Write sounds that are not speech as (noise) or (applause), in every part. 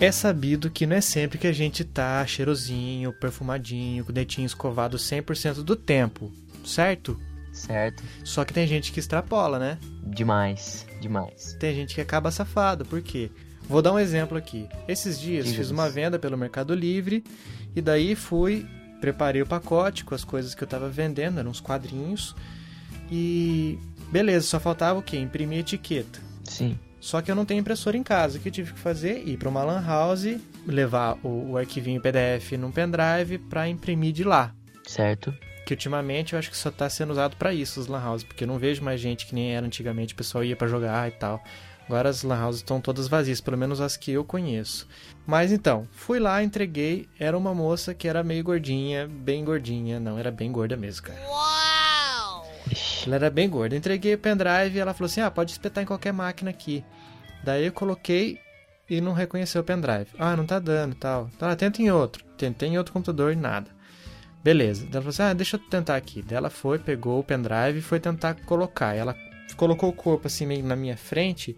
É sabido que não é sempre que a gente tá cheirosinho, perfumadinho, com o dentinho escovado 100% do tempo, certo? Certo. Só que tem gente que extrapola, né? Demais, demais. Tem gente que acaba safado, por quê? Vou dar um exemplo aqui. Esses dias fiz uma venda pelo Mercado Livre e daí fui, preparei o pacote com as coisas que eu tava vendendo, eram uns quadrinhos. E beleza, só faltava o quê? Imprimir etiqueta. Sim. Só que eu não tenho impressora em casa. O que eu tive que fazer? Ir para uma lan house, levar o, o arquivinho PDF num pendrive para imprimir de lá. Certo. Que ultimamente eu acho que só tá sendo usado para isso, os lan houses, porque eu não vejo mais gente que nem era antigamente, o pessoal ia para jogar e tal. Agora as lan houses estão todas vazias, pelo menos as que eu conheço. Mas então, fui lá, entreguei, era uma moça que era meio gordinha, bem gordinha, não, era bem gorda mesmo, cara. Ixi. Ela era bem gorda. Entreguei o pendrive e ela falou assim: ah, pode espetar em qualquer máquina aqui. Daí eu coloquei e não reconheceu o pendrive. Ah, não tá dando tal. Tá, tenta em outro. Tentei em outro computador e nada. Beleza. Daí ela falou assim: ah, deixa eu tentar aqui. Daí ela foi, pegou o pendrive e foi tentar colocar. Ela colocou o corpo assim meio na minha frente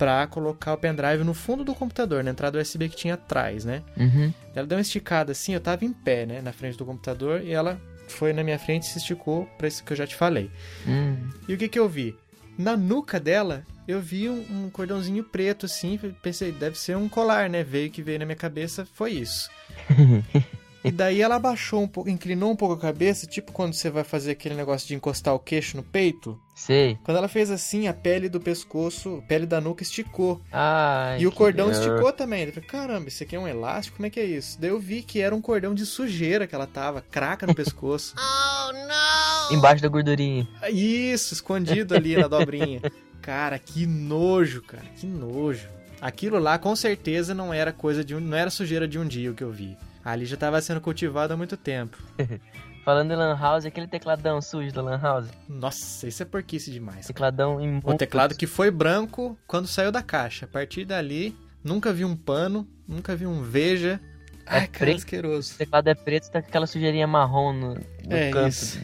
pra colocar o pendrive no fundo do computador, na entrada USB que tinha atrás, né? Uhum. Ela deu uma esticada assim, eu tava em pé, né, na frente do computador e ela foi na minha frente e se esticou pra isso que eu já te falei. Hum. E o que que eu vi? Na nuca dela, eu vi um, um cordãozinho preto assim, pensei, deve ser um colar, né? Veio que veio na minha cabeça, foi isso. (laughs) E daí ela abaixou um pouco, inclinou um pouco a cabeça, tipo quando você vai fazer aquele negócio de encostar o queixo no peito. Sei. Quando ela fez assim, a pele do pescoço, a pele da nuca esticou. Ai. e o cordão dor. esticou também. Eu falei, caramba, isso aqui é um elástico? Como é que é isso? Daí eu vi que era um cordão de sujeira que ela tava, craca no pescoço. (laughs) Embaixo da gordurinha. Isso, escondido ali na dobrinha. (laughs) Cara, que nojo, cara, que nojo. Aquilo lá com certeza não era coisa de um, não era sujeira de um dia o que eu vi. Ali já estava sendo cultivado há muito tempo. (laughs) Falando em Lan House, aquele tecladão sujo da Lan House. Nossa, isso é porquice demais. Tecladão imundo. O teclado que foi branco quando saiu da caixa. A partir dali, nunca vi um pano, nunca vi um veja. Ai, cara, preto. asqueroso. O teclado é preto, tá com aquela sujeirinha marrom no, no É canto. isso.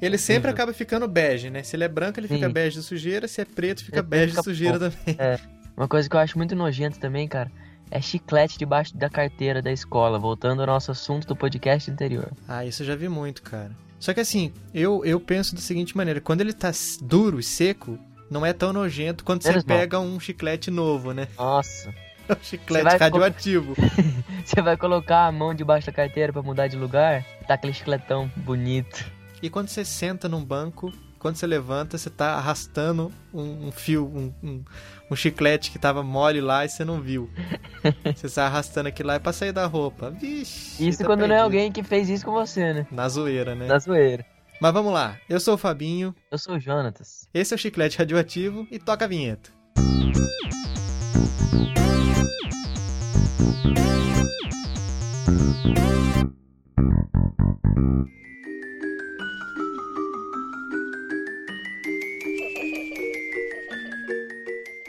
Ele sempre Horrível. acaba ficando bege, né? Se ele é branco, ele fica Sim. bege de sujeira. Se é preto, fica É, bege fica de sujeira pouco. também. Uma coisa que eu acho muito nojento também, cara, é chiclete debaixo da carteira da escola, voltando ao nosso assunto do podcast anterior. Ah, isso eu já vi muito, cara. Só que assim, eu, eu penso da seguinte maneira: quando ele tá duro e seco, não é tão nojento quanto você Menos mal. pega um chiclete novo, né? Nossa. (laughs) Um chiclete radioativo. (laughs) Você vai colocar a mão debaixo da carteira pra mudar de lugar, tá aquele chicletão bonito. E quando você senta num banco, quando você levanta, você tá arrastando um, um fio, um, um, um chiclete que tava mole lá e você não viu. (laughs) você tá arrastando aquilo lá é pra sair da roupa. Vixe. Isso tá quando não é perdido. alguém que fez isso com você, né? Na zoeira, né? Na zoeira. Mas vamos lá. Eu sou o Fabinho, Eu sou o Jonatas. esse é o Chiclete Radioativo e toca a vinheta. O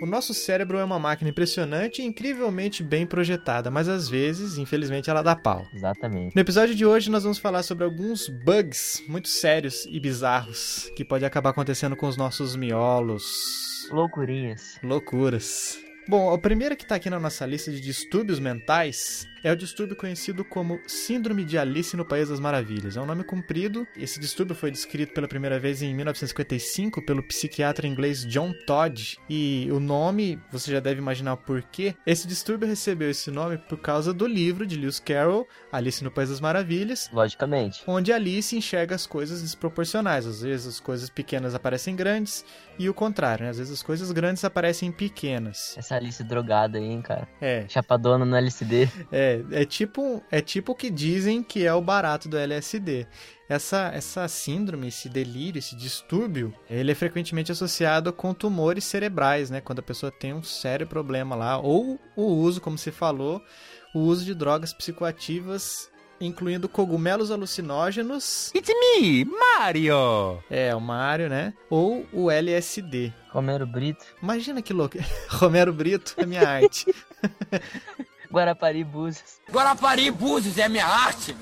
nosso cérebro é uma máquina impressionante e incrivelmente bem projetada, mas às vezes, infelizmente, ela dá pau. Exatamente. No episódio de hoje, nós vamos falar sobre alguns bugs muito sérios e bizarros que pode acabar acontecendo com os nossos miolos. Loucurinhas. Loucuras. Bom, a primeira que tá aqui na nossa lista de distúrbios mentais é o distúrbio conhecido como Síndrome de Alice no País das Maravilhas. É um nome comprido. Esse distúrbio foi descrito pela primeira vez em 1955 pelo psiquiatra inglês John Todd. E o nome, você já deve imaginar o porquê. Esse distúrbio recebeu esse nome por causa do livro de Lewis Carroll, Alice no País das Maravilhas, Logicamente. onde Alice enxerga as coisas desproporcionais. Às vezes as coisas pequenas aparecem grandes e o contrário, né? Às vezes as coisas grandes aparecem pequenas. Essa Alice drogada aí, hein, cara. É, Chapadona no LCD. é, é tipo, é tipo o que dizem que é o barato do LSD. Essa, essa síndrome, esse delírio, esse distúrbio, ele é frequentemente associado com tumores cerebrais, né? Quando a pessoa tem um sério problema lá, ou o uso, como se falou, o uso de drogas psicoativas, incluindo cogumelos alucinógenos, It's me, Mario! é, o Mário, né? Ou o LSD. Romero Brito. Imagina que louco. (laughs) Romero Brito é minha arte. (laughs) Guarapari Búzios. Guarapari Búzios é minha arte!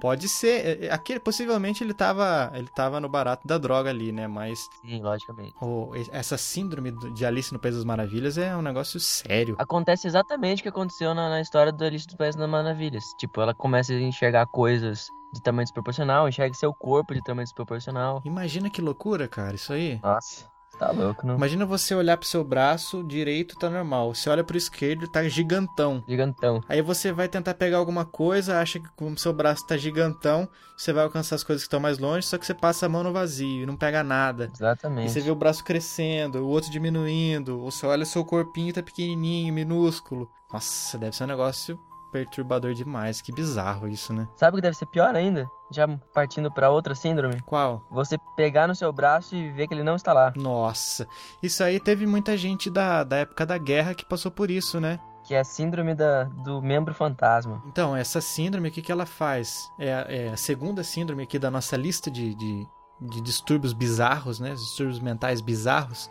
Pode ser. é, é, Aquele, possivelmente ele tava, ele tava no barato da droga ali, né? Mas Sim, logicamente. o- essa síndrome de Alice no País das Maravilhas é um negócio sério. Acontece exatamente o que aconteceu na, na história do Alice do País das Maravilhas. Tipo, ela começa a enxergar coisas de tamanho desproporcional, enxerga seu corpo de tamanho desproporcional. Imagina que loucura, cara, isso aí. Nossa, tá louco, não? Imagina você olhar pro seu braço direito, tá normal. Você olha pro esquerdo, tá gigantão. Gigantão. Aí você vai tentar pegar alguma coisa, acha que como seu braço tá gigantão, você vai alcançar as coisas que estão mais longe, só que você passa a mão no vazio e não pega nada. E Exatamente. você vê o braço crescendo, o outro diminuindo, ou você olha seu corpinho tá pequenininho, minúsculo. Nossa, deve ser um negócio perturbador demais. Que bizarro isso, né? Sabe o que deve ser pior ainda? Já partindo pra outra síndrome? Qual? Você pegar no seu braço e ver que ele não está lá. Nossa, isso aí teve muita gente da, da época da guerra que passou por isso, né? Que é a síndrome da, do membro fantasma. Então, essa síndrome, o que, que ela faz? É, a- é a segunda síndrome aqui da nossa lista de, de, de distúrbios bizarros, né? Distúrbios mentais bizarros.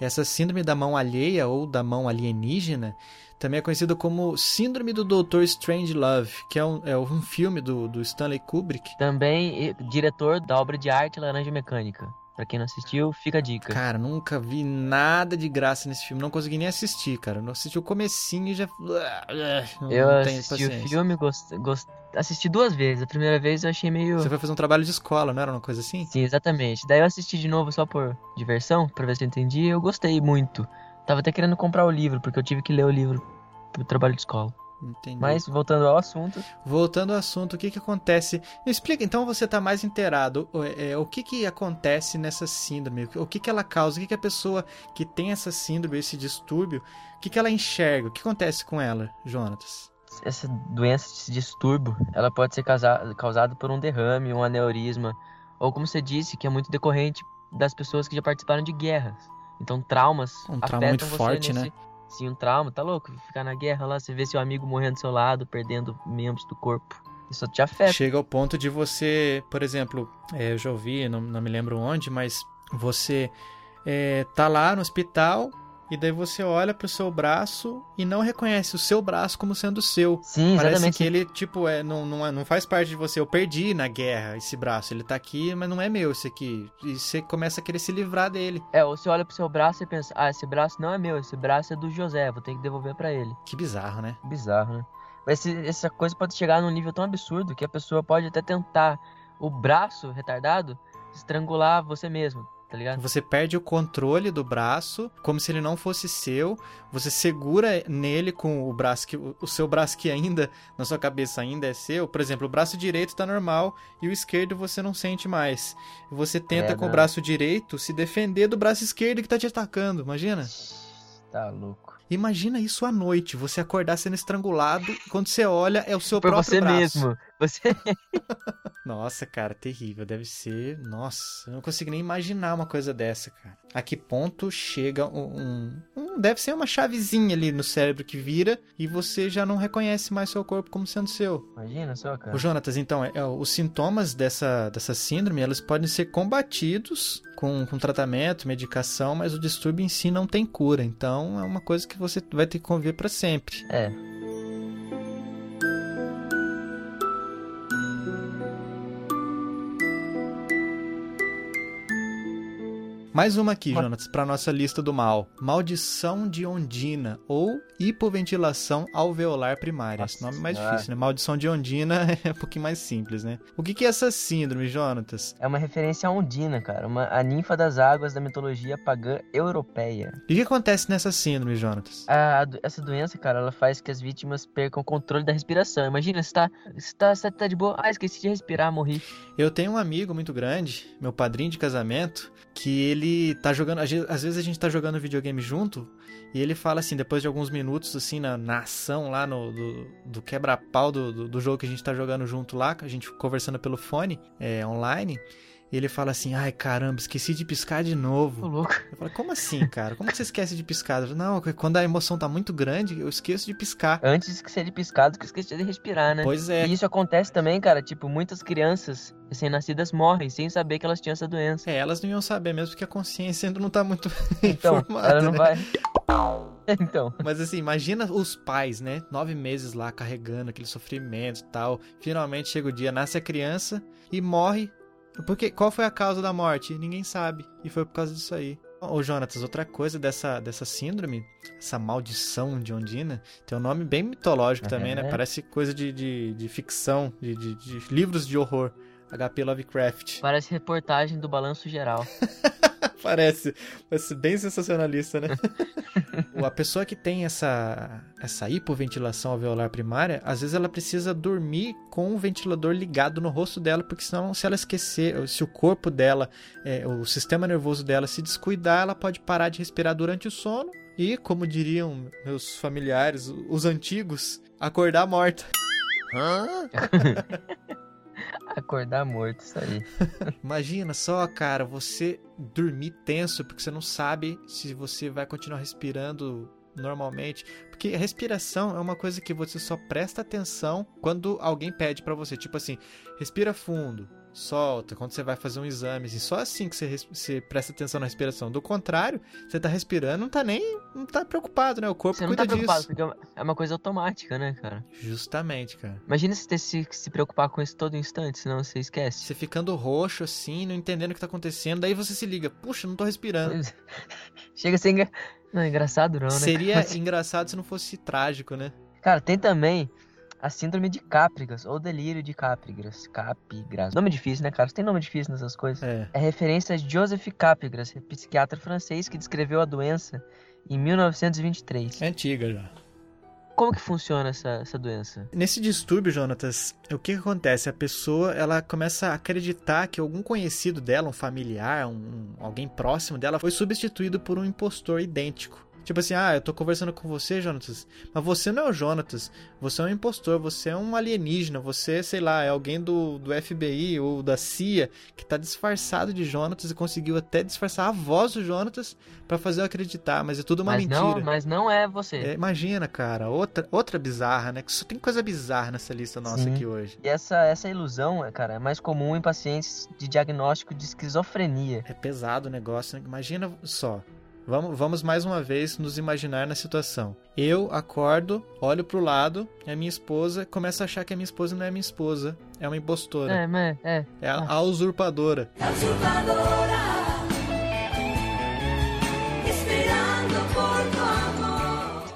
Essa síndrome da mão alheia ou da mão alienígena também é conhecida como Síndrome do Dr. Strangelove, que é um, é um filme do, do Stanley Kubrick. Também diretor da obra de arte Laranja Mecânica. Pra quem não assistiu, fica a dica. Cara, nunca vi nada de graça nesse filme. Não consegui nem assistir, cara. Não assisti o comecinho e já... Não, eu não tenho assisti o filme, gost... gost- assisti duas vezes. A primeira vez eu achei meio. Você foi fazer um trabalho de escola, não era uma coisa assim? Sim, exatamente. Daí eu assisti de novo só por diversão, pra ver se eu entendi. Eu gostei muito. Tava até querendo comprar o livro, porque eu tive que ler o livro pro trabalho de escola. Entendi. Mas, voltando ao assunto, Voltando ao assunto, o que que acontece? Me explica, então você tá mais inteirado. o- é, o que que acontece nessa síndrome? O que que ela causa? O que que a pessoa que tem essa síndrome, esse distúrbio, o que que ela enxerga? O que acontece com ela, Jonatas? essa doença, esse distúrbio, ela pode ser causa- causada por um derrame, um aneurisma, ou como você disse, que é muito decorrente das pessoas que já participaram de guerras. Então, traumas Um trauma muito forte, né? Sim, um trauma, tá louco? Ficar na guerra lá, você vê seu amigo morrendo do seu lado, perdendo membros do corpo. Isso te afeta. Chega ao ponto de você, por exemplo, é, eu já ouvi, não, não me lembro onde, mas você é, tá lá no hospital e daí você olha pro seu braço e não reconhece o seu braço como sendo seu. Sim, Parece exatamente. que ele, tipo, é, não, não, é- não faz parte de você. Eu perdi na guerra esse braço. Ele tá aqui, mas não é meu esse aqui. E você começa a querer se livrar dele. É, ou você olha pro seu braço e pensa, ah, esse braço não é meu, esse braço é do José, vou ter que devolver pra ele. Que bizarro, né? Bizarro, né? Mas essa coisa pode chegar num nível tão absurdo que a pessoa pode até tentar o braço retardado estrangular você mesmo, tá ligado? Você perde o controle do braço, como se ele não fosse seu. Você segura nele com o braço que. O seu braço que ainda, na sua cabeça, ainda é seu. Por exemplo, o braço direito tá normal e o esquerdo você não sente mais. Você tenta É, com o braço direito se defender do braço esquerdo que tá te atacando. Imagina? Tá louco. Imagina isso à noite, você acordar sendo estrangulado, quando você olha é o seu Por próprio você braço. mesmo. Você (laughs) Nossa, cara, terrível, deve ser, nossa, eu não consigo nem imaginar uma coisa dessa, cara. A que ponto chega um, um- deve ser uma chavezinha ali no cérebro que vira e você já não reconhece mais seu corpo como sendo seu. Imagina só, cara. Ô, Jonatas, então, é- é, os sintomas dessa, dessa síndrome, elas podem ser combatidos com, com tratamento, medicação, mas o distúrbio em si não tem cura. Então, é uma coisa que você vai ter que conviver pra sempre. É. Mais uma aqui, Jonatas, para nossa lista do mal. Maldição de Ondina ou hipoventilação alveolar primária. Nossa Esse nome é mais Senhora. difícil, né? Maldição de Ondina (laughs) é um pouquinho mais simples, né? O que que é essa síndrome, Jonatas? É uma referência a Ondina, cara. Uma, a ninfa das águas da mitologia pagã europeia. E o que acontece nessa síndrome, Jonatas? A- essa doença, cara, ela faz que as vítimas percam o controle da respiração. Imagina, você tá, você tá, você tá de boa. Ah, esqueci de respirar, morri. Eu tenho um amigo muito grande, meu padrinho de casamento, que ele tá jogando. Às vezes a gente tá jogando videogame junto, e ele fala assim, depois de alguns minutos, assim, na, na ação lá no, do, do quebra-pau do, do, do jogo que a gente tá jogando junto lá, a gente conversando pelo fone, é, online. E ele fala assim, ai caramba, esqueci de piscar de Tô novo. louco. Eu falo, como assim, cara? Como que você esquece de piscar? Eu falo, Não, quando a emoção tá muito grande, eu esqueço de piscar. Antes de esquecer de piscar, do que esquecer de respirar, né? Pois é. E isso acontece também, cara. Tipo, muitas crianças recém-nascidas morrem sem saber que elas tinham essa doença. É, elas não iam saber mesmo, porque a consciência ainda não tá muito (laughs) Então, informada, ela não né? vai. (laughs) Então, Mas assim, imagina os pais, né? Nove meses lá carregando aquele sofrimento e tal. Finalmente chega o dia, nasce a criança e morre. Porque qual foi a causa da morte? Ninguém sabe. E foi por causa disso aí. Ô, Jonatas, outra coisa dessa, dessa síndrome, essa maldição de Ondina, tem um nome bem mitológico também, né? É. Parece coisa de, de, de ficção, de, de, de livros de horror. HP Lovecraft. parece reportagem do Balanço Geral. (laughs) Parece. Parece bem sensacionalista, né? (laughs) a pessoa que tem essa, essa hipoventilação alveolar primária, às vezes ela precisa dormir com o ventilador ligado no rosto dela, porque senão, se ela esquecer, se o corpo dela, é, o sistema nervoso dela se descuidar, ela pode parar de respirar durante o sono e, como diriam meus familiares, os antigos, acordar morta. (laughs) Acordar morto, isso aí. (laughs) Imagina só, cara, você dormir tenso porque você não sabe se você vai continuar respirando normalmente, porque a respiração é uma coisa que você só presta atenção quando alguém pede pra você, tipo assim, respira fundo, solta, quando você vai fazer um exame, assim, só assim que você, você presta atenção na respiração. Do contrário, você tá respirando, não tá nem, não tá preocupado, né? O corpo Você não cuida tá preocupado, disso. porque é uma- é uma coisa automática, né, cara? Justamente, cara. Imagina você ter se, se preocupar com isso todo instante, senão você esquece. Você ficando roxo assim, não entendendo o que tá acontecendo, daí você se liga, puxa, não tô respirando. (laughs) Chega a ser engra... Não, é engraçado não, né? Seria (laughs) Mas- engraçado se não fosse trágico, né? Cara, tem também a síndrome de Capgras, ou delírio de Capgras. Capgras. Nome difícil, né, cara? Você tem nome difícil nessas coisas. É. É referência a Joseph Capgras, psiquiatra francês que descreveu a doença em 1923. É antiga já. Como que funciona essa, essa doença? Nesse distúrbio, Jonatas, o que, que acontece? A pessoa ela começa a acreditar que algum conhecido dela, um familiar, um- alguém próximo dela, foi substituído por um impostor idêntico. Tipo assim, ah, eu tô conversando com você, Jonatas, mas você não é o Jonatas, você é um impostor, você é um alienígena, você, sei lá, é alguém do, do FBI ou da CIA que tá disfarçado de Jonatas e conseguiu até disfarçar a voz do Jonatas pra fazer eu acreditar, mas é tudo uma mas, mentira. não, mas não é você. É, imagina, cara, outra, outra bizarra, né? Que só tem coisa bizarra nessa lista nossa Sim. aqui hoje. E essa, essa ilusão, cara, é mais comum em pacientes de diagnóstico de esquizofrenia. É pesado o negócio, né? Imagina só. Vamos, vamos mais uma vez nos imaginar na situação. Eu acordo, olho pro lado, e a minha esposa começa a achar que a minha esposa não é minha esposa, é uma impostora, É, mas é. é a, a usurpadora. Esperando por tu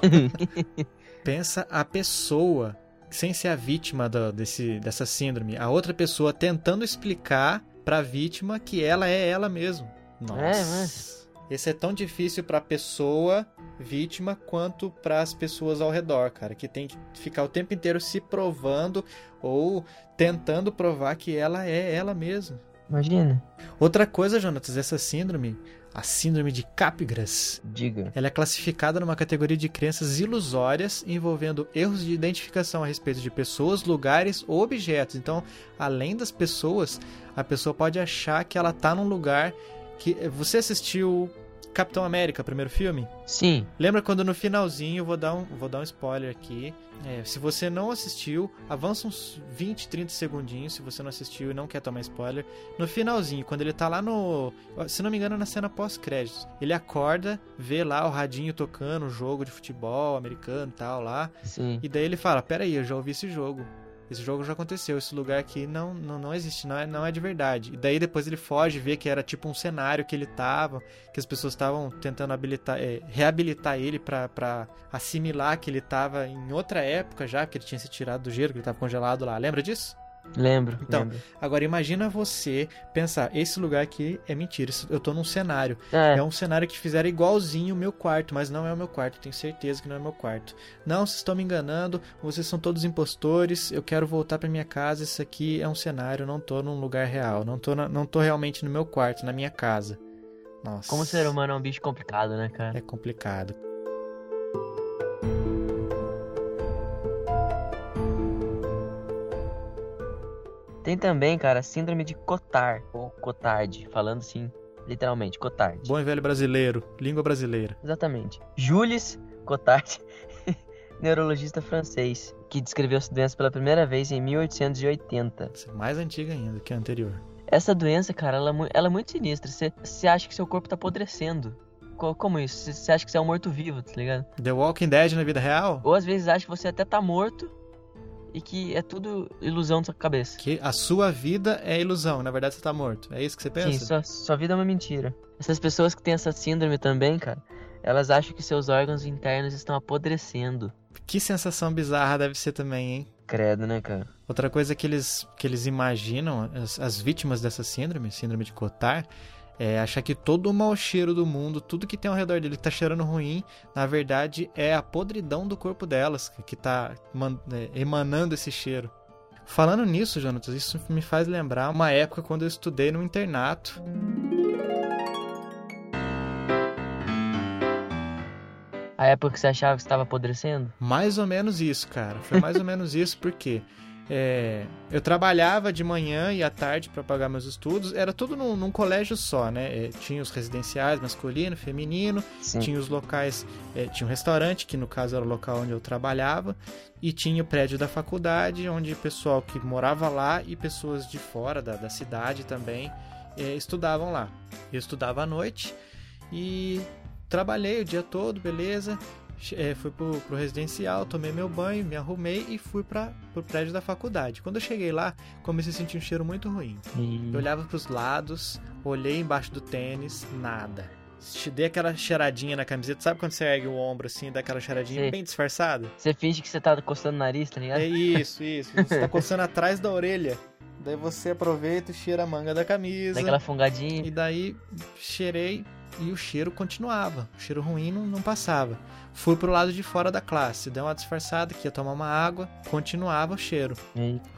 amor. (laughs) Pensa a pessoa, sem ser a vítima da- desse, dessa síndrome, a outra pessoa tentando explicar pra vítima que ela é ela mesma. Nossa. É, mas- Esse é tão difícil pra pessoa vítima quanto para as pessoas ao redor, cara, que tem que ficar o tempo inteiro se provando ou tentando provar que ela é ela mesma. Imagina. Outra coisa, Jonatas, essa síndrome, a síndrome de Capgras, Diga. ela é classificada numa categoria de crenças ilusórias envolvendo erros de identificação a respeito de pessoas, lugares ou objetos. Então, além das pessoas, a pessoa pode achar que ela tá num lugar que você assistiu Capitão América, primeiro filme? Sim. Lembra quando no finalzinho, vou dar um, vou dar um spoiler aqui. É, se você não assistiu, avança uns 20, 30 segundinhos. Se você não assistiu e não quer tomar spoiler, no finalzinho, quando ele tá lá no. Se não me engano, na cena pós-créditos, ele acorda, vê lá o radinho tocando, o jogo de futebol americano e tal lá. Sim. E daí ele fala: Pera aí, eu já ouvi esse jogo. Esse jogo já aconteceu, esse lugar aqui não, não, não existe, não é, não é de verdade. E daí depois ele foge, vê que era tipo um cenário que ele tava, que as pessoas estavam tentando habilitar, é, reabilitar ele pra assimilar que ele tava em outra época já, que ele tinha se tirado do gelo, que ele tava congelado lá. Lembra disso? Lembro. Então, lembro. Agora imagina você pensar, esse lugar aqui é mentira, eu tô num cenário. É, É um cenário que fizeram igualzinho o meu quarto, mas não é o meu quarto, tenho certeza que não é o meu quarto. Não, vocês estão me enganando, vocês são todos impostores, eu quero voltar pra minha casa, isso aqui é um cenário, não tô num lugar real, não tô, na- não tô realmente no meu quarto, na minha casa. Nossa. como o ser humano é um bicho complicado, né, cara? É complicado. Tem também, cara, síndrome de Cotard, ou Cotard, falando assim, literalmente, Cotard. Bom e velho brasileiro, língua brasileira. Exatamente. Jules Cotard, (laughs) neurologista francês, que descreveu essa doença pela primeira vez em 1880. Essa é mais antiga ainda que a anterior. Essa doença, cara, ela, é ela é muito sinistra. Você- Você acha que seu corpo tá apodrecendo. co- como isso? Você- Você acha que você é um morto-vivo, tá ligado? The Walking Dead na vida real? Ou às vezes acha que você até tá morto e que é tudo ilusão da sua cabeça. Que a sua vida é ilusão, na verdade você tá morto. É isso que você pensa? Sim, sua, sua vida é uma mentira. Essas pessoas que têm essa síndrome também, cara, elas acham que seus órgãos internos estão apodrecendo. Que sensação bizarra deve ser também, hein? Credo, né, cara? Outra coisa que eles, que eles imaginam, as, as vítimas dessa síndrome, síndrome de Cotard, é achar que todo o mau cheiro do mundo, tudo que tem ao redor dele que tá cheirando ruim, na verdade é a podridão do corpo delas que tá é, emanando esse cheiro. Falando nisso, Jonatas, isso me faz lembrar uma época quando eu estudei no internato. A época que você achava que você estava apodrecendo? Mais ou menos isso, cara. Foi mais ou menos isso porque é, eu trabalhava de manhã e à tarde para pagar meus estudos. Era tudo num, num colégio só, né? É, tinha os residenciais masculino, feminino, Sim. tinha os locais, é, tinha um restaurante que no caso era o local onde eu trabalhava e tinha o prédio da faculdade onde o pessoal que morava lá e pessoas de fora da, da cidade também é, estudavam lá. Eu estudava à noite e trabalhei o dia todo, beleza. É, fui pro, pro residencial, tomei meu banho, me arrumei e fui para pro prédio da faculdade. Quando eu cheguei lá, comecei a sentir um cheiro muito ruim. Eu olhava pros lados, olhei embaixo do tênis, nada. Dei aquela cheiradinha na camiseta, sabe quando você ergue o ombro assim, dá aquela cheiradinha Sei. bem disfarçada? Você finge que você tá coçando o nariz, tá ligado? É isso, isso. Você tá coçando atrás da orelha. Daí você aproveita e cheira a manga da camisa. Daquela fungadinha. E daí cheirei e o cheiro continuava. O cheiro ruim não, não passava. Fui pro lado de fora da classe, dei uma disfarçada que ia tomar uma água, continuava o cheiro.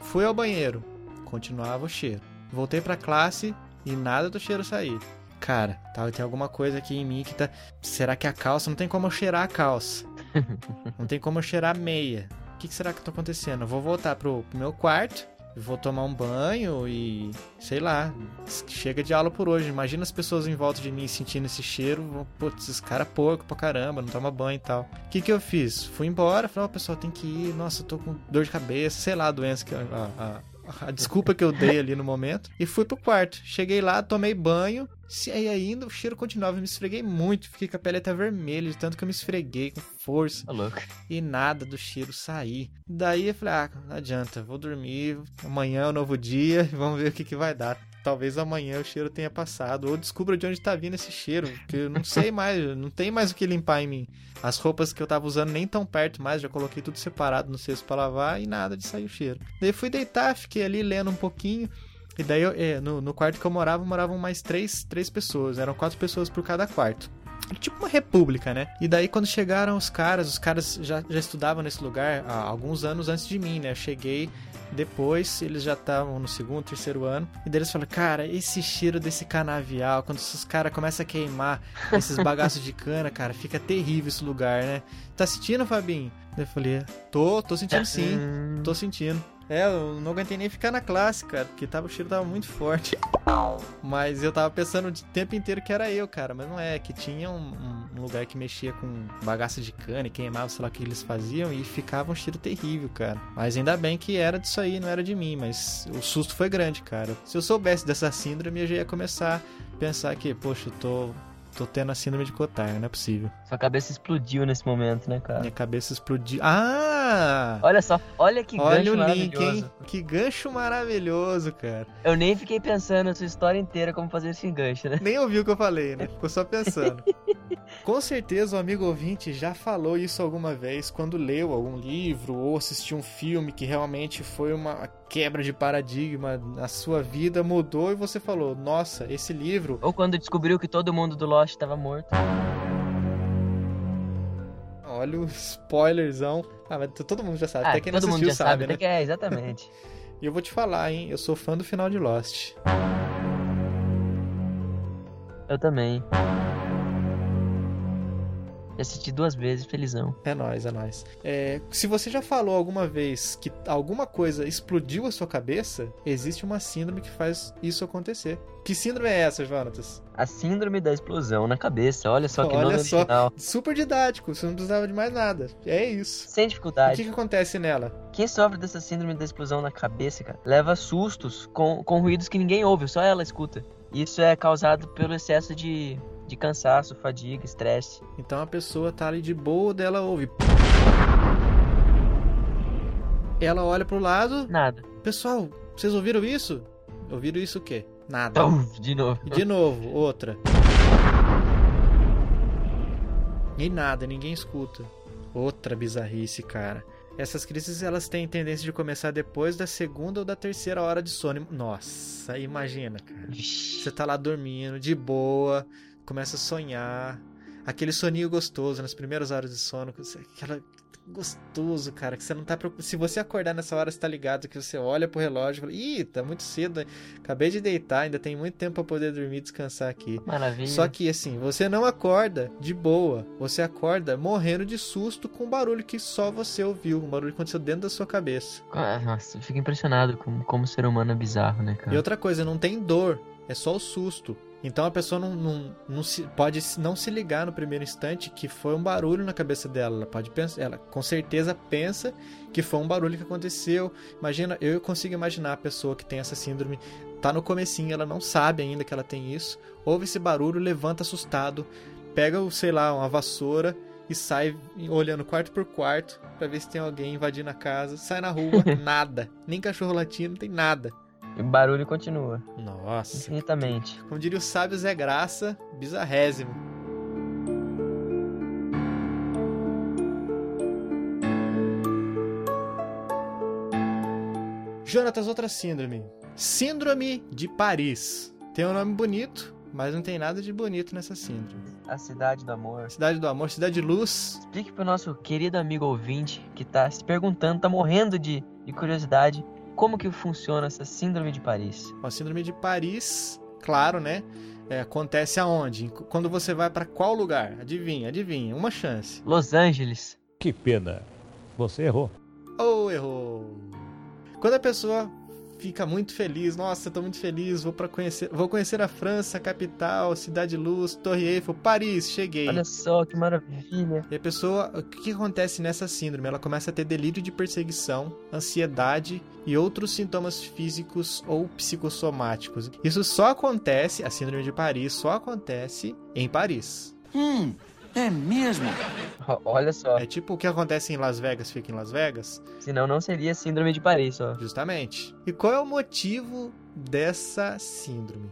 Fui ao banheiro, continuava o cheiro. Voltei pra classe e nada do cheiro sair. Cara, tá, tem alguma coisa aqui em mim que tá. Será que é a calça? Não tem como eu cheirar a calça. (laughs) Não tem como eu cheirar a meia. O que, que será que tá acontecendo? Eu vou voltar pro, pro meu quarto, vou tomar um banho e. sei lá. Chega de aula por hoje. Imagina as pessoas em volta de mim sentindo esse cheiro. Putz, esse cara é porco pra caramba, não toma banho e tal. O que, que eu fiz? Fui embora, falei, ó, pessoal, tem que ir. Nossa, eu tô com dor de cabeça, sei lá a doença que. A, a, a desculpa que eu dei ali no momento. E fui pro quarto. Cheguei lá, tomei banho. Se aí ainda o cheiro continuava, eu me esfreguei muito. Fiquei com a pele até vermelha, de tanto que eu me esfreguei com força Tá e nada do cheiro sair. Daí eu falei, ah, não adianta, vou dormir, amanhã é um novo dia, (laughs) vamos ver o que, que vai dar. Talvez amanhã o cheiro tenha passado, ou descubra de onde tá vindo esse cheiro, porque eu não sei mais, (laughs) não tem mais o que limpar em mim. As roupas que eu tava usando nem tão perto mais, já coloquei tudo separado no cesto pra lavar e nada de sair o cheiro. Daí fui deitar, fiquei ali lendo um pouquinho. E daí, eu, é, no, no quarto que eu morava, moravam mais três, três pessoas. Eram quatro pessoas por cada quarto. Tipo uma república, né? E daí quando chegaram os caras, os caras já, já estudavam nesse lugar há alguns anos antes de mim, né? Eu cheguei depois, eles já estavam no segundo, terceiro ano. E daí eles falaram, cara, esse cheiro desse canavial, quando esses caras começam a queimar esses bagaços de cana, cara, fica terrível esse lugar, né? Tá sentindo, Fabinho? Eu falei, tô, tô sentindo sim. Tô sentindo. É, eu não aguentei nem ficar na classe, cara, porque tava, o cheiro tava muito forte. Mas eu tava pensando o tempo inteiro que era eu, cara. Mas não é, que tinha um, um- lugar que mexia com bagaço de cana e queimava, sei lá o que eles faziam, e ficava um cheiro terrível, cara. Mas ainda bem que era disso aí, não era de mim, mas o susto foi grande, cara. Se eu soubesse dessa síndrome, eu já ia começar a pensar que, poxa, eu tô, tô tendo a síndrome de Cotard, não é possível. Sua cabeça explodiu nesse momento, né, cara? Minha cabeça explodiu. Ah! Olha só, olha que Olha gancho o link, maravilhoso. hein? Que gancho maravilhoso, cara. Eu nem fiquei pensando a sua história inteira como fazer esse gancho, né? Nem ouviu o que eu falei, né? Ficou só pensando. (laughs) Com certeza o amigo ouvinte já falou isso alguma vez quando leu algum livro ou assistiu um filme que realmente foi uma quebra de paradigma na sua vida, mudou e você falou: Nossa, esse livro. Ou quando descobriu que todo mundo do Lost estava morto. Olha o spoilerzão. Ah, mas todo mundo já sabe. Ah, Até quem não todo mundo assistiu já sabe, sabe, né? que é, exatamente. (laughs) (laughs) E eu vou te falar, hein? Eu sou fã do final de Lost. Eu também. Já assisti duas vezes, felizão. É nóis, é nóis. É, se você já falou alguma vez que alguma coisa explodiu a sua cabeça, existe uma síndrome que faz isso acontecer. Que síndrome é essa, Jonatas? A síndrome da explosão na cabeça, olha só que Olha nome só. original. Super didático, você não precisava de mais nada. É isso. Sem O dificuldade. que, que acontece nela? Quem sofre dessa síndrome da explosão na cabeça, cara, leva sustos com, com ruídos que ninguém ouve, só ela escuta. Isso é causado pelo excesso de de cansaço, fadiga, estresse. Então a pessoa tá ali de boa, dela ouve. Ela olha pro lado. Nada. Pessoal, vocês ouviram isso? Ouviram isso o quê? Nada. De novo. E de novo, outra. E nada, ninguém escuta. Outra bizarrice, cara. Essas crises elas têm tendência de começar depois da segunda ou da terceira hora de sono. Nossa, imagina, cara. Você tá lá dormindo, de boa, começa a sonhar. Aquele soninho gostoso nas primeiras horas de sono. Aquela gostoso, cara, que você não tá preocupado. Se você acordar nessa hora, você tá ligado que você olha pro relógio e fala: Ih, tá muito cedo. Acabei de deitar, ainda tem muito tempo pra poder dormir e descansar aqui. Maravilha. Só que assim, você não acorda de boa. Você acorda morrendo de susto com um barulho que só você ouviu. Um barulho que aconteceu dentro da sua cabeça. Ah, Nossa, eu fico impressionado com como o ser humano é bizarro, né, cara? E outra coisa, não tem dor, é só o susto. Então a pessoa não, não, não se, pode não se ligar no primeiro instante que foi um barulho na cabeça dela. Ela pode pensar, ela com certeza pensa que foi um barulho que aconteceu. Imagina, eu consigo imaginar a pessoa que tem essa síndrome, tá no comecinho, ela não sabe ainda que ela tem isso, ouve esse barulho, levanta assustado, pega, sei lá, uma vassoura e sai olhando quarto por quarto pra ver se tem alguém invadindo a casa. Sai na rua, (laughs) nada. Nem cachorro latindo, não tem nada. E o barulho continua. Nossa. Infinitamente. Como diria o sábio Zé Graça, bizarrésimo. Jonatas, outra síndrome. Síndrome de Paris. Tem um nome bonito, mas não tem nada de bonito nessa síndrome. A cidade do amor. Cidade do Amor, Cidade de Luz. Explique pro nosso querido amigo ouvinte que tá se perguntando, tá morrendo de, de curiosidade, como que funciona essa síndrome de Paris. A síndrome de Paris, claro, né? É, acontece aonde? Quando você vai para qual lugar? Adivinha, adivinha. Uma chance. Los Angeles. Que pena. Você errou. Ou errou. Quando a pessoa fica muito feliz, nossa, eu tô muito feliz, vou para conhecer, vou conhecer a França, a capital, Cidade Luz, Torre Eiffel, Paris, cheguei. Olha só que maravilha. E a pessoa, o que que acontece nessa síndrome? Ela começa a ter delírio de perseguição, ansiedade e outros sintomas físicos ou psicossomáticos. Isso só acontece, a síndrome de Paris só acontece em Paris. Hum, é mesmo? Olha só. É tipo o que acontece em Las Vegas fica em Las Vegas, Senão não seria síndrome de Paris, ó. justamente. E qual é o motivo dessa síndrome?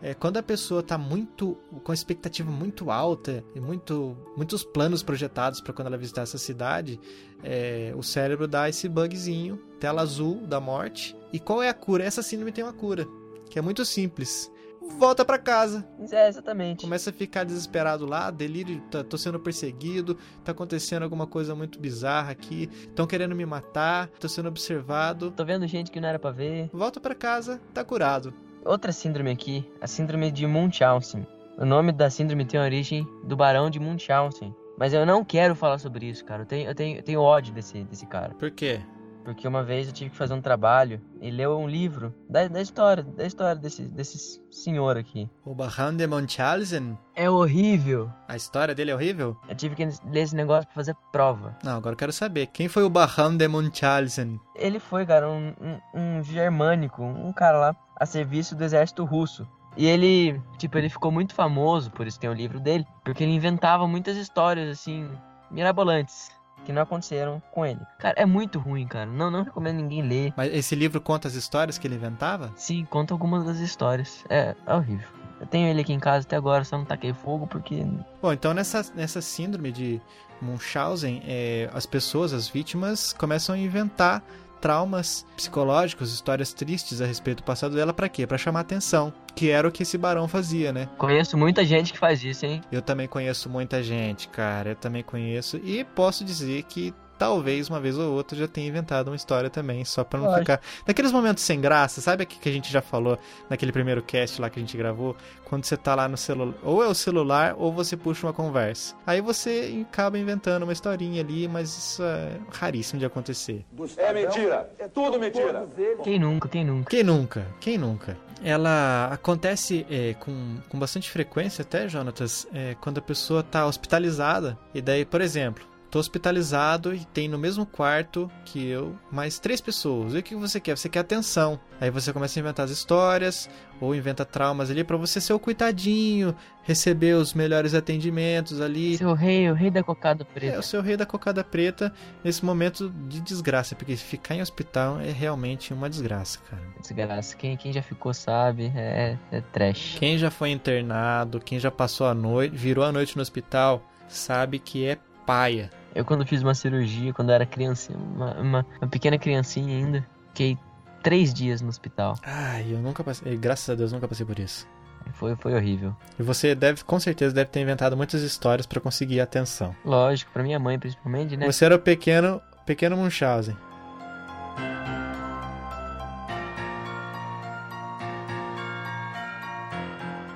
É quando a pessoa está muito com a expectativa muito alta e muito muitos planos projetados para quando ela visitar essa cidade, é, o cérebro dá esse bugzinho, tela azul da morte. E qual é a cura? Essa síndrome tem uma cura, que é muito simples. Volta para casa, É, exatamente. começa a ficar desesperado lá, delírio, tá, tô sendo perseguido, tá acontecendo alguma coisa muito bizarra aqui, estão querendo me matar, tô sendo observado. Tô vendo gente que não era pra ver. Volta pra casa, tá curado. Outra síndrome aqui, a síndrome de Munchausen. O nome da síndrome tem origem do barão de Munchausen. Mas eu não quero falar sobre isso, cara. Eu tenho, eu tenho, eu tenho ódio desse, desse cara. Por quê? Porque uma vez eu tive que fazer um trabalho e ler um livro da, da história, da história desse, desse senhor aqui. O Barão de Munchausen, É horrível. a história dele é horrível? Eu tive que ler esse negócio pra fazer prova. Não, agora eu quero saber. Quem foi o Barão de Munchausen? Ele foi, cara, um, um, um germânico, um cara lá a serviço do exército russo. E ele, tipo, ele ficou muito famoso, por isso tem o livro dele, porque ele inventava muitas histórias, assim, mirabolantes, que não aconteceram com ele. Cara, é muito ruim, cara. Não, não recomendo ninguém ler. Mas esse livro conta as histórias que ele inventava? Sim, conta algumas das histórias. É, é horrível. Eu tenho ele aqui em casa até agora, só não taquei fogo porque. Bom, então nessa, nessa síndrome de Munchausen, é, as pessoas, as vítimas, começam a inventar traumas psicológicos, histórias tristes a respeito do passado dela, pra quê? Pra chamar atenção, que era o que esse barão fazia, né? Conheço muita gente que faz isso, hein? Eu também conheço muita gente, cara, eu também conheço, e posso dizer que talvez uma vez ou outra já tenha inventado uma história também, só pra não ficar. Naqueles momentos sem graça, sabe aqui que a gente já falou naquele primeiro cast lá que a gente gravou? Quando você tá lá no celular, ou é o celular, ou você puxa uma conversa. Aí você acaba inventando uma historinha ali, mas isso é raríssimo de acontecer. É mentira. É tudo mentira. Quem nunca, quem nunca? Quem nunca? Quem nunca? Ela acontece é, com, com bastante frequência até, Jonatas, é, quando a pessoa tá hospitalizada. E daí, por exemplo, tô hospitalizado e tem no mesmo quarto que eu mais três pessoas. E o que você quer? Você quer atenção. Aí você começa a inventar as histórias ou inventa traumas ali pra você ser o coitadinho, receber os melhores atendimentos ali. Seu rei, o rei da cocada É preta. o seu rei da cocada preta nesse momento de desgraça, porque ficar em hospital é realmente uma desgraça, cara. Desgraça. Quem, quem já ficou sabe, é, é trash. Quem já foi internado, quem já passou a noite, virou a noite no hospital, sabe que é paia. Eu quando fiz uma cirurgia, quando eu era criança, uma, uma, uma pequena criancinha ainda, fiquei três dias no hospital. Ai, eu nunca passei, graças a Deus, nunca passei por isso. Foi, foi horrível. E você deve, com certeza, deve ter inventado muitas histórias pra conseguir atenção. Lógico, pra minha mãe principalmente, né? Você era o pequeno, pequeno Munchausen.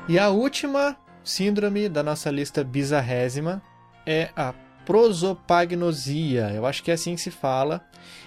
E a última síndrome da nossa lista bizarrésima é a prosopagnosia. Eu acho que é assim que se fala.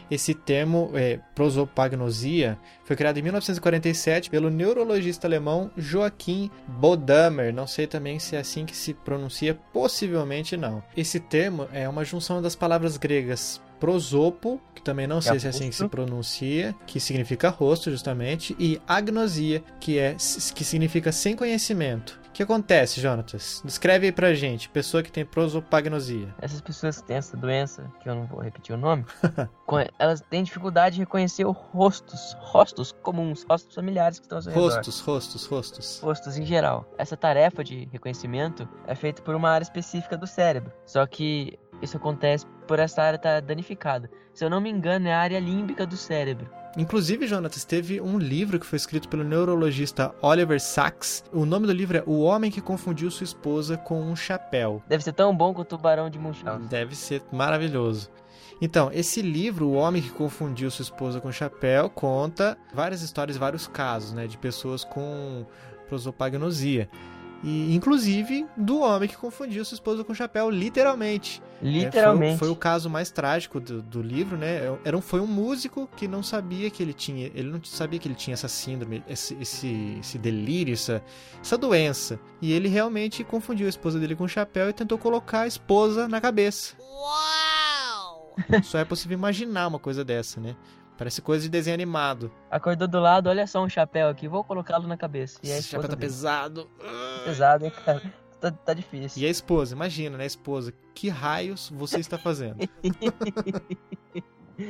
Esse termo, é, prosopagnosia, foi criado em 1947 pelo neurologista alemão Joachim Bodamer. Não sei também se é assim que se pronuncia, possivelmente não. Esse termo é uma junção das palavras gregas prosopo, que também não sei se é assim que se pronuncia, que significa rosto justamente, e agnosia, que é que significa sem conhecimento. O que acontece, Jonatas? Descreve aí pra gente, pessoa que tem prosopagnosia. Essas pessoas que têm essa doença, que eu não vou repetir o nome, (laughs) elas têm dificuldade de reconhecer os rostos, rostos comuns, rostos familiares que estão ao seu redor. Rostos, rostos, rostos. Rostos em geral. Essa tarefa de reconhecimento é feita por uma área específica do cérebro. Só que isso acontece por essa área estar danificada. Se eu não me engano, é a área límbica do cérebro. Inclusive, Jonatas, teve um livro que foi escrito pelo neurologista Oliver Sacks. O nome do livro é O Homem que Confundiu Sua Esposa com um Chapéu. Deve ser tão bom quanto o Barão de Munchausen. Deve ser maravilhoso. Então, esse livro, O Homem que Confundiu Sua Esposa com Chapéu, conta várias histórias, vários casos, né, de pessoas com prosopagnosia. E, inclusive, do homem que confundiu sua esposa com chapéu, literalmente. É, Literalmente. foi, foi o caso mais trágico do, do livro, né? Era um, foi um músico que não sabia que ele tinha. Ele não sabia que ele tinha essa síndrome, esse, esse, esse delírio, essa, essa doença. E ele realmente confundiu a esposa dele com um chapéu e tentou colocar a esposa na cabeça. Só é possível imaginar uma coisa dessa, né? Parece coisa de desenho animado. Acordou do lado, olha só um chapéu aqui, vou colocá-lo na cabeça. E Esse chapéu tá dele. pesado. pesado, hein, cara? Tá, tá difícil. E a esposa, imagina, né? A esposa, que raios você está fazendo? (laughs)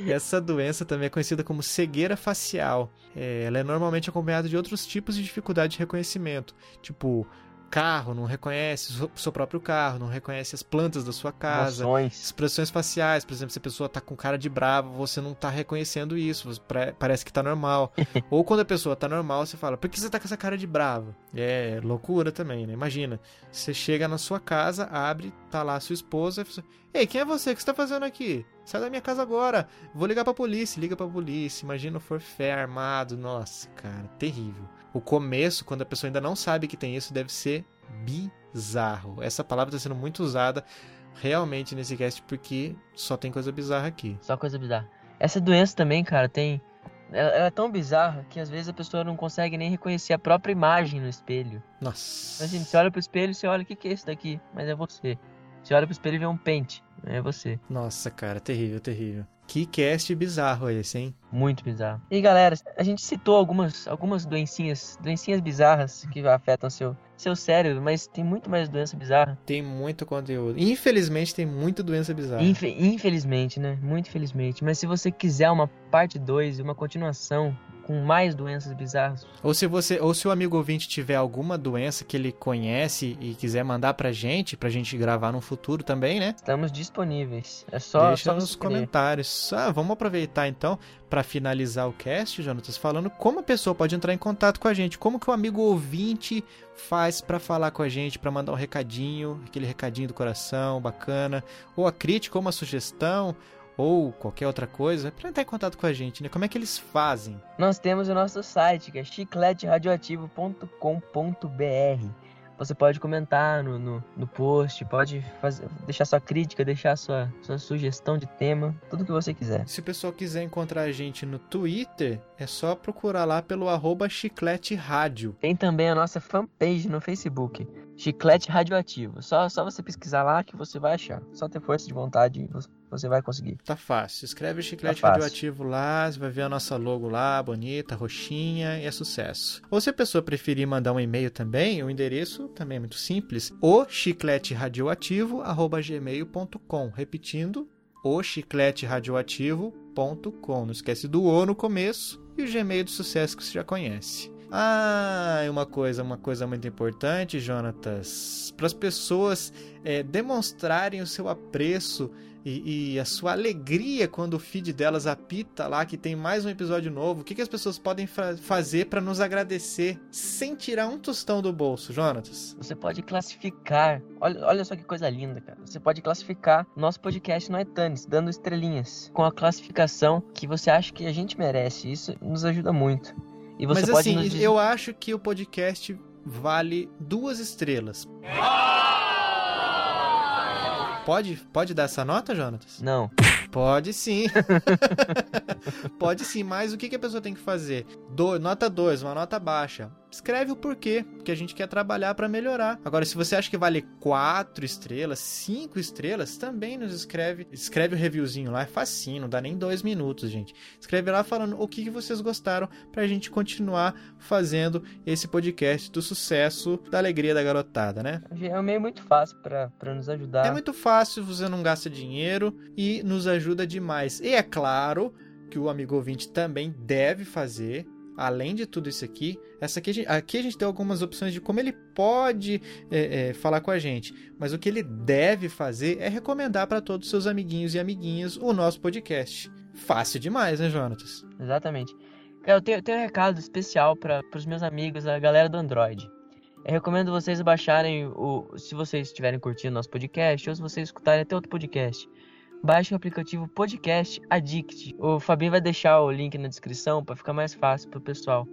Essa doença também é conhecida como cegueira facial. É, ela é normalmente acompanhada de outros tipos de dificuldade de reconhecimento, tipo carro, não reconhece o seu próprio carro, não reconhece as plantas da sua casa. Emoções. Expressões faciais, por exemplo, se a pessoa tá com cara de brava, você não tá reconhecendo isso, parece que tá normal. (laughs) Ou quando a pessoa tá normal, você fala, por que você tá com essa cara de brava? É loucura também, né? Imagina, você chega na sua casa, abre, tá lá a sua esposa, e fala, Ei, quem é você? O que você tá fazendo aqui? Sai da minha casa agora. Vou ligar pra polícia. Liga pra polícia. Imagina o forfé armado. Nossa, cara, terrível. O começo, quando a pessoa ainda não sabe que tem isso, deve ser bizarro. Essa palavra tá sendo muito usada realmente nesse cast porque só tem coisa bizarra aqui. Só coisa bizarra. Essa doença também, cara, tem. Ela, ela é tão bizarra que às vezes a pessoa não consegue nem reconhecer a própria imagem no espelho. Nossa. Imagina, você olha pro espelho e você olha, o que, que é isso daqui? Mas é você. Você olha pro espelho e vê um pente. É você. Nossa, cara, terrível, terrível. Que cast bizarro esse, hein? Muito bizarro. E galera, a gente citou algumas, algumas doencinhas, doencinhas bizarras que afetam seu, seu cérebro, mas tem muito mais doença bizarra. Tem muito conteúdo. Infelizmente tem muita doença bizarra. Infe- infelizmente, né? Muito infelizmente. Mas se você quiser uma parte 2 e uma continuação com mais doenças bizarras, Ou se você, ou se o amigo ouvinte tiver alguma doença que ele conhece e quiser mandar pra gente, pra gente gravar no futuro também, né? estamos disponíveis. É só, Deixa só nos comentários. Ah, vamos aproveitar então pra finalizar o cast, Jonatas, falando como a pessoa pode entrar em contato com a gente, como que o amigo ouvinte faz pra falar com a gente, pra mandar um recadinho, aquele recadinho do coração, bacana, ou a crítica, ou uma sugestão, ou qualquer outra coisa, pra entrar em contato com a gente, né? Como é que eles fazem? Nós temos o nosso site, que é chicleteradioativo.com.br. Você pode comentar no, no, no post, pode fazer, deixar sua crítica, deixar sua, sua sugestão de tema, tudo que você quiser. Se o pessoal quiser encontrar a gente no Twitter, é só procurar lá pelo arroba chiclete rádio. Tem também a nossa fanpage no Facebook, Chiclete Radioativo. Só, só você pesquisar lá que você vai achar. Só ter força de vontade e você- vai conseguir. Tá fácil. Escreve chiclete Tá radioativo lá, você vai ver a nossa logo lá, bonita, roxinha, e é sucesso. Ou se a pessoa preferir mandar um e-mail também, o endereço também é muito simples, o chicleteradioativo@gmail.com. Repetindo, o chicleteradioativo.com. Não esquece do O no começo e o Gmail do sucesso que você já conhece. Ah, uma coisa, uma coisa muito importante, Jonatas, para as pessoas eh, demonstrarem o seu apreço e, e a sua alegria quando o feed delas apita lá que tem mais um episódio novo. O que, que as pessoas podem fa- fazer para nos agradecer sem tirar um tostão do bolso, Jonatas? Você pode classificar. Olha, olha só que coisa linda, cara. Você pode classificar nosso podcast no iTunes, dando estrelinhas. Com a classificação que você acha que a gente merece. Isso nos ajuda muito. E você Mas pode assim, nos eu acho que o podcast vale duas estrelas. Pode, pode dar essa nota, Jonatas? Não. Pode sim. (laughs) Pode sim, mas o que, que a pessoa tem que fazer? Do- nota 2, uma nota baixa. Escreve o porquê, que a gente quer trabalhar para melhorar. Agora, se você acha que vale 4 estrelas, 5 estrelas, também nos escreve. Escreve o reviewzinho lá, é facinho, não dá nem dois minutos, gente. Escreve lá falando o que, vocês gostaram pra gente continuar fazendo esse podcast do sucesso, da alegria da garotada, né? É um meio muito fácil pra nos ajudar. É muito fácil, você não gasta dinheiro e nos ajuda demais. E é claro que o amigo ouvinte também deve fazer, além de tudo isso aqui, essa aqui, aqui a gente tem algumas opções de como ele pode é, é, falar com a gente, mas o que ele deve fazer é recomendar para todos os seus amiguinhos e amiguinhas o nosso podcast. Fácil demais, né, Jonatas? Exatamente. Cara, eu tenho, eu tenho um recado especial para os meus amigos, a galera do Android. Eu recomendo vocês baixarem o. Se vocês estiverem curtindo nosso podcast, ou se vocês escutarem até outro podcast. Baixem o aplicativo Podcast Addict. O Fabinho vai deixar o link na descrição para ficar mais fácil pro pessoal.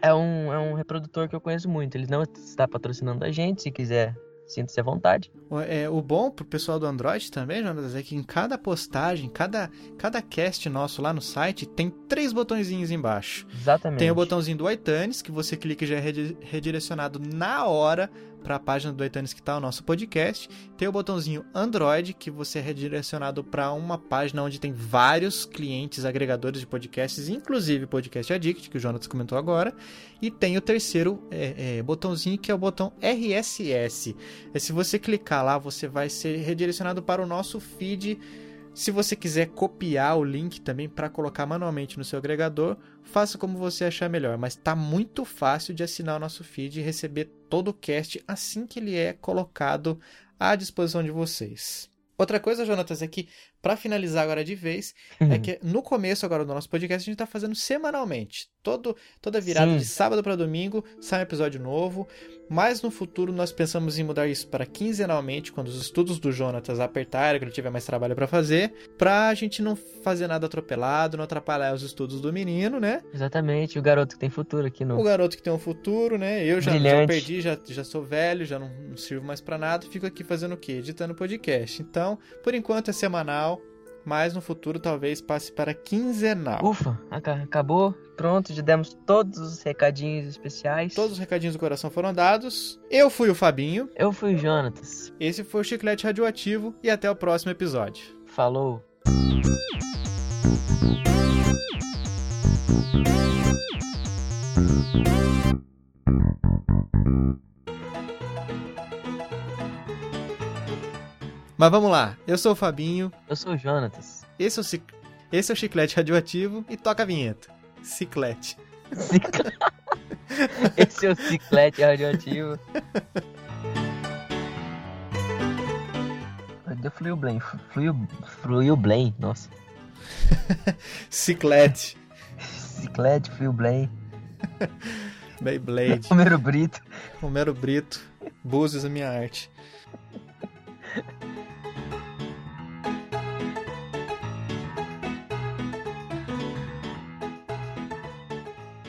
É um, é um reprodutor que eu conheço muito. Ele não está patrocinando a gente, se quiser, sinta-se à vontade. O- É, o bom pro pessoal do Android também, Jonas, é que em cada postagem, cada, cada cast nosso lá no site, tem três botõezinhos embaixo. Exatamente. Tem o botãozinho do iTunes, que você clica e já é redi- redirecionado na hora para a página do iTunes que está o nosso podcast. Tem o botãozinho Android, que você é redirecionado para uma página onde tem vários clientes agregadores de podcasts, inclusive Podcast Addict, que o Jonas comentou agora. E tem o terceiro é, é, botãozinho, que é o botão RSS. É, se você clicar lá, você vai ser redirecionado para o nosso feed. Se você quiser copiar o link também para colocar manualmente no seu agregador, faça como você achar melhor. Mas tá muito fácil de assinar o nosso feed e receber todo o cast assim que ele é colocado à disposição de vocês. Outra coisa, Jonatas, é que, para finalizar agora de vez, é que no começo agora do nosso podcast a gente tá fazendo semanalmente. Todo, toda virada Sim. de sábado para domingo sai um episódio novo. Mas no futuro nós pensamos em mudar isso para quinzenalmente, quando os estudos do Jonatas apertarem, que ele tiver mais trabalho para fazer, pra gente não fazer nada atropelado, não atrapalhar os estudos do menino, né? Exatamente, o garoto que tem futuro aqui O no. garoto que tem um futuro, né? Eu já, já perdi, já, já sou velho, já não, não sirvo mais pra nada, fico aqui fazendo o quê? Editando podcast. Então, por enquanto é semanal, mas no futuro talvez passe para quinzenal. Ufa, aca- acabou. Pronto, já demos todos os recadinhos especiais. Todos os recadinhos do coração foram dados. Eu fui o Fabinho, Eu fui o Jonatas. esse foi o Chiclete Radioativo e até o próximo episódio. Falou. Mas vamos lá, eu sou o Fabinho, Eu sou o Jonatas. esse é o, cic- esse é o Chiclete Radioativo e toca a vinheta. Ciclete. Cic- (laughs) Esse é o ciclete radioativo. Deu fluiu blém. Fluiu, fluiu blém. Nossa. (laughs) Ciclete. Ciclete, fluiu blém. Beyblade. Romero Brito. Romero Brito. Búzios a minha arte.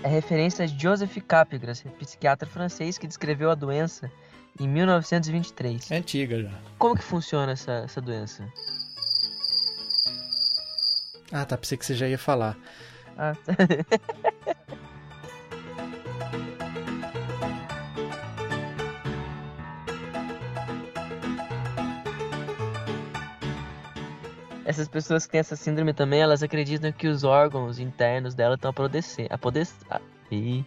É referência a Joseph Capgras, psiquiatra francês que descreveu a doença em 1923. É antiga já. Como que funciona essa, essa doença? Ah, tá. Pensei que você já ia falar. Ah, tá. (laughs) Essas pessoas que têm essa síndrome também, elas acreditam que os órgãos internos dela estão apodrecendo. Ah, ih.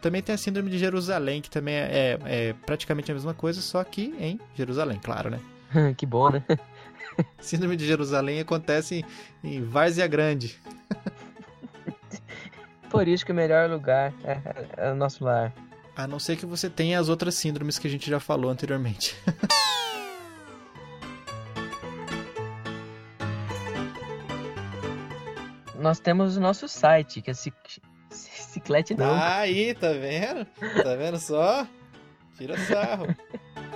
Também tem a síndrome de Jerusalém, que também é, é praticamente a mesma coisa, só que em Jerusalém, claro, né? (laughs) que bom, né? (laughs) Síndrome de Jerusalém acontece em, em Várzea Grande. (laughs) Por isso que o melhor lugar é, é- é o nosso lar. A não ser que você tenha as outras síndromes que a gente já falou anteriormente. (laughs) Nós temos o nosso site, que é cic... (laughs) Ciclete não. Aí, tá vendo? Tá vendo só? Tira sarro. (laughs)